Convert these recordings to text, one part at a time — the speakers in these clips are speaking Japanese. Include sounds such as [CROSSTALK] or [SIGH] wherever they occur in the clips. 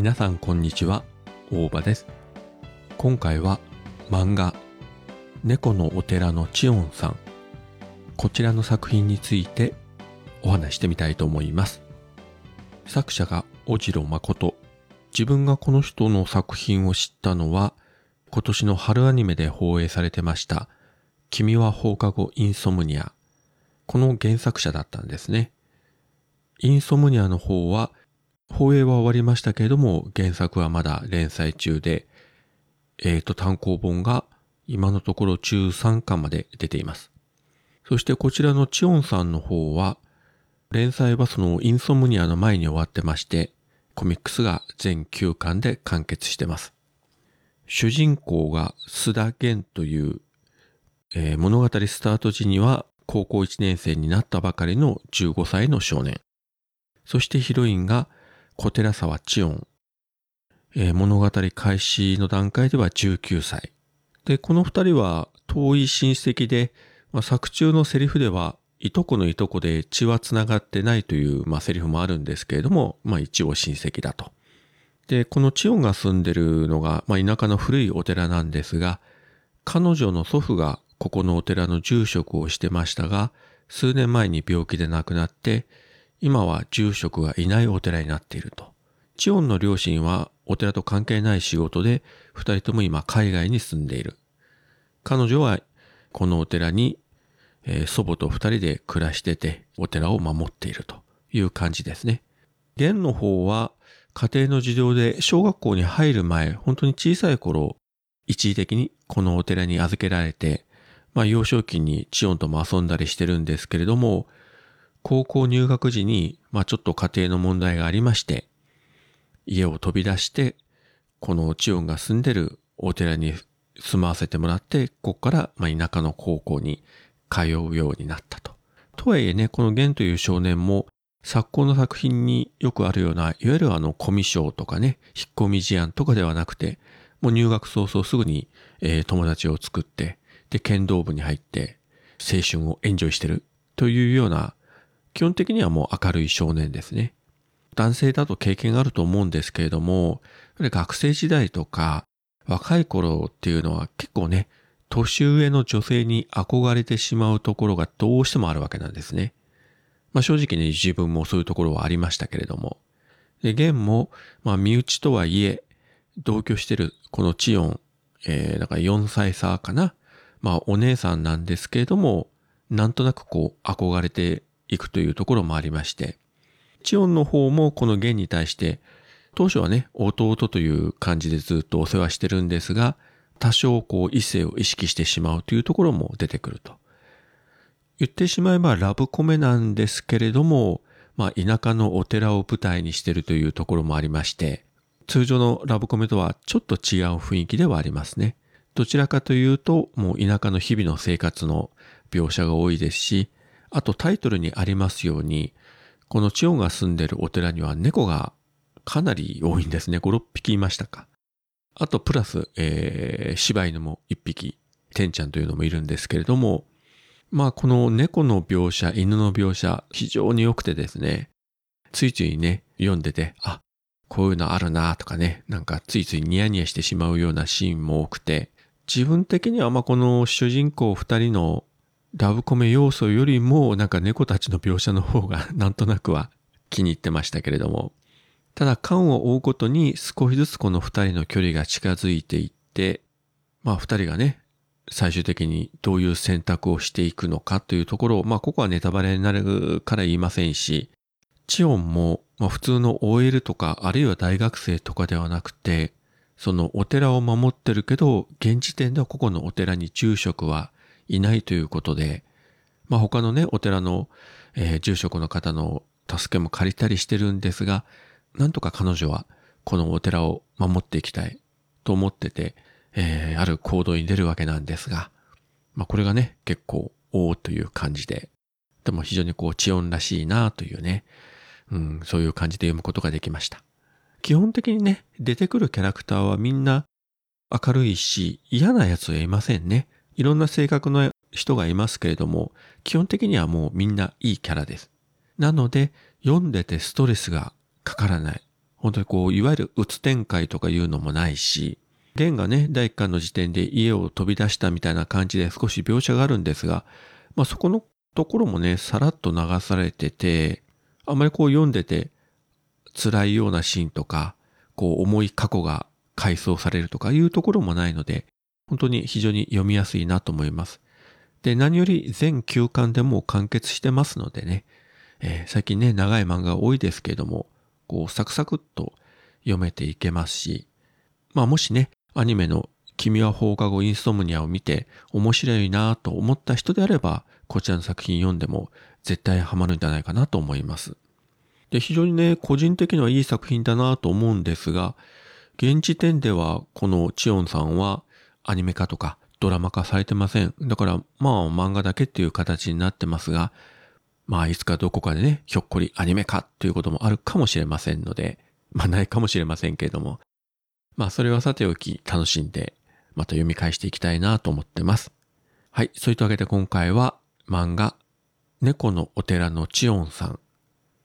皆さんこんにちは。大場です。今回は漫画猫のお寺のチオンさん。こちらの作品についてお話してみたいと思います。作者が小次郎誠自分がこの人の作品を知ったのは今年の春アニメで放映されてました君は放課後インソムニア。この原作者だったんですね。インソムニアの方は放映は終わりましたけれども、原作はまだ連載中で、えっ、ー、と、単行本が今のところ中3巻まで出ています。そしてこちらのチオンさんの方は、連載はそのインソムニアの前に終わってまして、コミックスが全9巻で完結してます。主人公が須田源という、えー、物語スタート時には高校1年生になったばかりの15歳の少年。そしてヒロインが小寺沢千音。えー、物語開始の段階では19歳。で、この二人は遠い親戚で、まあ、作中のセリフでは、いとこのいとこで血は繋がってないという、まあ、セリフもあるんですけれども、まあ、一応親戚だと。で、この千音が住んでるのが、まあ、田舎の古いお寺なんですが、彼女の祖父がここのお寺の住職をしてましたが、数年前に病気で亡くなって、今は住職がいないお寺になっていると。チオンの両親はお寺と関係ない仕事で二人とも今海外に住んでいる。彼女はこのお寺に、えー、祖母と二人で暮らしててお寺を守っているという感じですね。玄の方は家庭の事情で小学校に入る前、本当に小さい頃、一時的にこのお寺に預けられて、まあ幼少期にチオンとも遊んだりしてるんですけれども、高校入学時に、まあちょっと家庭の問題がありまして、家を飛び出して、このチオンが住んでるお寺に住まわせてもらって、ここからまあ田舎の高校に通うようになったと。とはいえね、このゲンという少年も昨今の作品によくあるような、いわゆるあのコミショとかね、引っ込み思案とかではなくて、もう入学早々すぐに、えー、友達を作って、で、剣道部に入って、青春をエンジョイしてるというような基本的にはもう明るい少年ですね。男性だと経験があると思うんですけれども、学生時代とか若い頃っていうのは結構ね、年上の女性に憧れてしまうところがどうしてもあるわけなんですね。まあ正直ね、自分もそういうところはありましたけれども。で、現も、まあ身内とはいえ、同居してるこのチヨン、えー、だから4歳差かな。まあお姉さんなんですけれども、なんとなくこう憧れていくというところもありまして、チオンの方もこのゲンに対して、当初はね、弟という感じでずっとお世話してるんですが、多少こう異性を意識してしまうというところも出てくると。言ってしまえばラブコメなんですけれども、まあ田舎のお寺を舞台にしてるというところもありまして、通常のラブコメとはちょっと違う雰囲気ではありますね。どちらかというと、もう田舎の日々の生活の描写が多いですし、あとタイトルにありますように、この千代が住んでるお寺には猫がかなり多いんですね。5、6匹いましたか。あとプラス、えー、柴犬も1匹、てんちゃんというのもいるんですけれども、まあこの猫の描写、犬の描写、非常に良くてですね、ついついね、読んでて、あ、こういうのあるなとかね、なんかついついニヤニヤしてしまうようなシーンも多くて、自分的にはまあこの主人公二人のラブコメ要素よりもなんか猫たちの描写の方が [LAUGHS] なんとなくは気に入ってましたけれども、ただ缶を追うことに少しずつこの二人の距離が近づいていって、まあ二人がね、最終的にどういう選択をしていくのかというところを、まあここはネタバレになるから言いませんし、チオンも、まあ普通の OL とか、あるいは大学生とかではなくて、そのお寺を守ってるけど、現時点ではここのお寺に住職はいないということで、まあ他のね、お寺の、えー、住職の方の助けも借りたりしてるんですが、なんとか彼女はこのお寺を守っていきたいと思ってて、えー、ある行動に出るわけなんですが、まあこれがね、結構、おーという感じで、でも非常にこう、知音らしいなというね、うん、そういう感じで読むことができました。基本的にね、出てくるキャラクターはみんな明るいし、嫌な奴はいませんね。いろんな性格の人がいますけれども、基本的にはもうみんないいキャラです。なので、読んでてストレスがかからない。本当にこう、いわゆるうつ展開とかいうのもないし、レンがね、第一巻の時点で家を飛び出したみたいな感じで少し描写があるんですが、まあそこのところもね、さらっと流されてて、あまりこう読んでて辛いようなシーンとか、こう重い過去が回想されるとかいうところもないので、本当に非常に読みやすいなと思います。で、何より全9巻でも完結してますのでね、えー、最近ね、長い漫画多いですけども、こうサクサクっと読めていけますし、まあもしね、アニメの君は放課後インストムニアを見て面白いなと思った人であれば、こちらの作品読んでも絶対ハマるんじゃないかなと思います。で、非常にね、個人的にはいい作品だなと思うんですが、現時点ではこのチオンさんはアニメ化とかドラマ化されてません。だからまあ漫画だけっていう形になってますが、まあいつかどこかでね、ひょっこりアニメ化っていうこともあるかもしれませんので、まあないかもしれませんけれども、まあそれはさておき楽しんでまた読み返していきたいなと思ってます。はい。そういったわけで今回は漫画猫のお寺のチオンさん。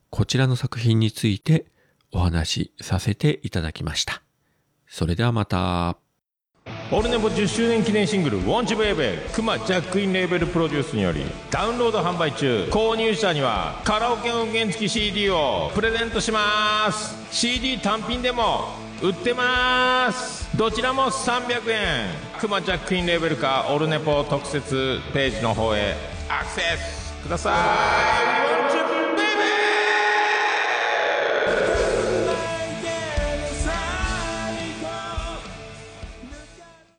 こちらの作品についてお話しさせていただきました。それではまた。オルネポ10周年記念シングル「ウォンチベイベー」クマジャックインレーベルプロデュースによりダウンロード販売中購入者にはカラオケ音源付き CD をプレゼントします CD 単品でも売ってますどちらも300円クマジャックインレーベルかオルネポ特設ページの方へアクセスください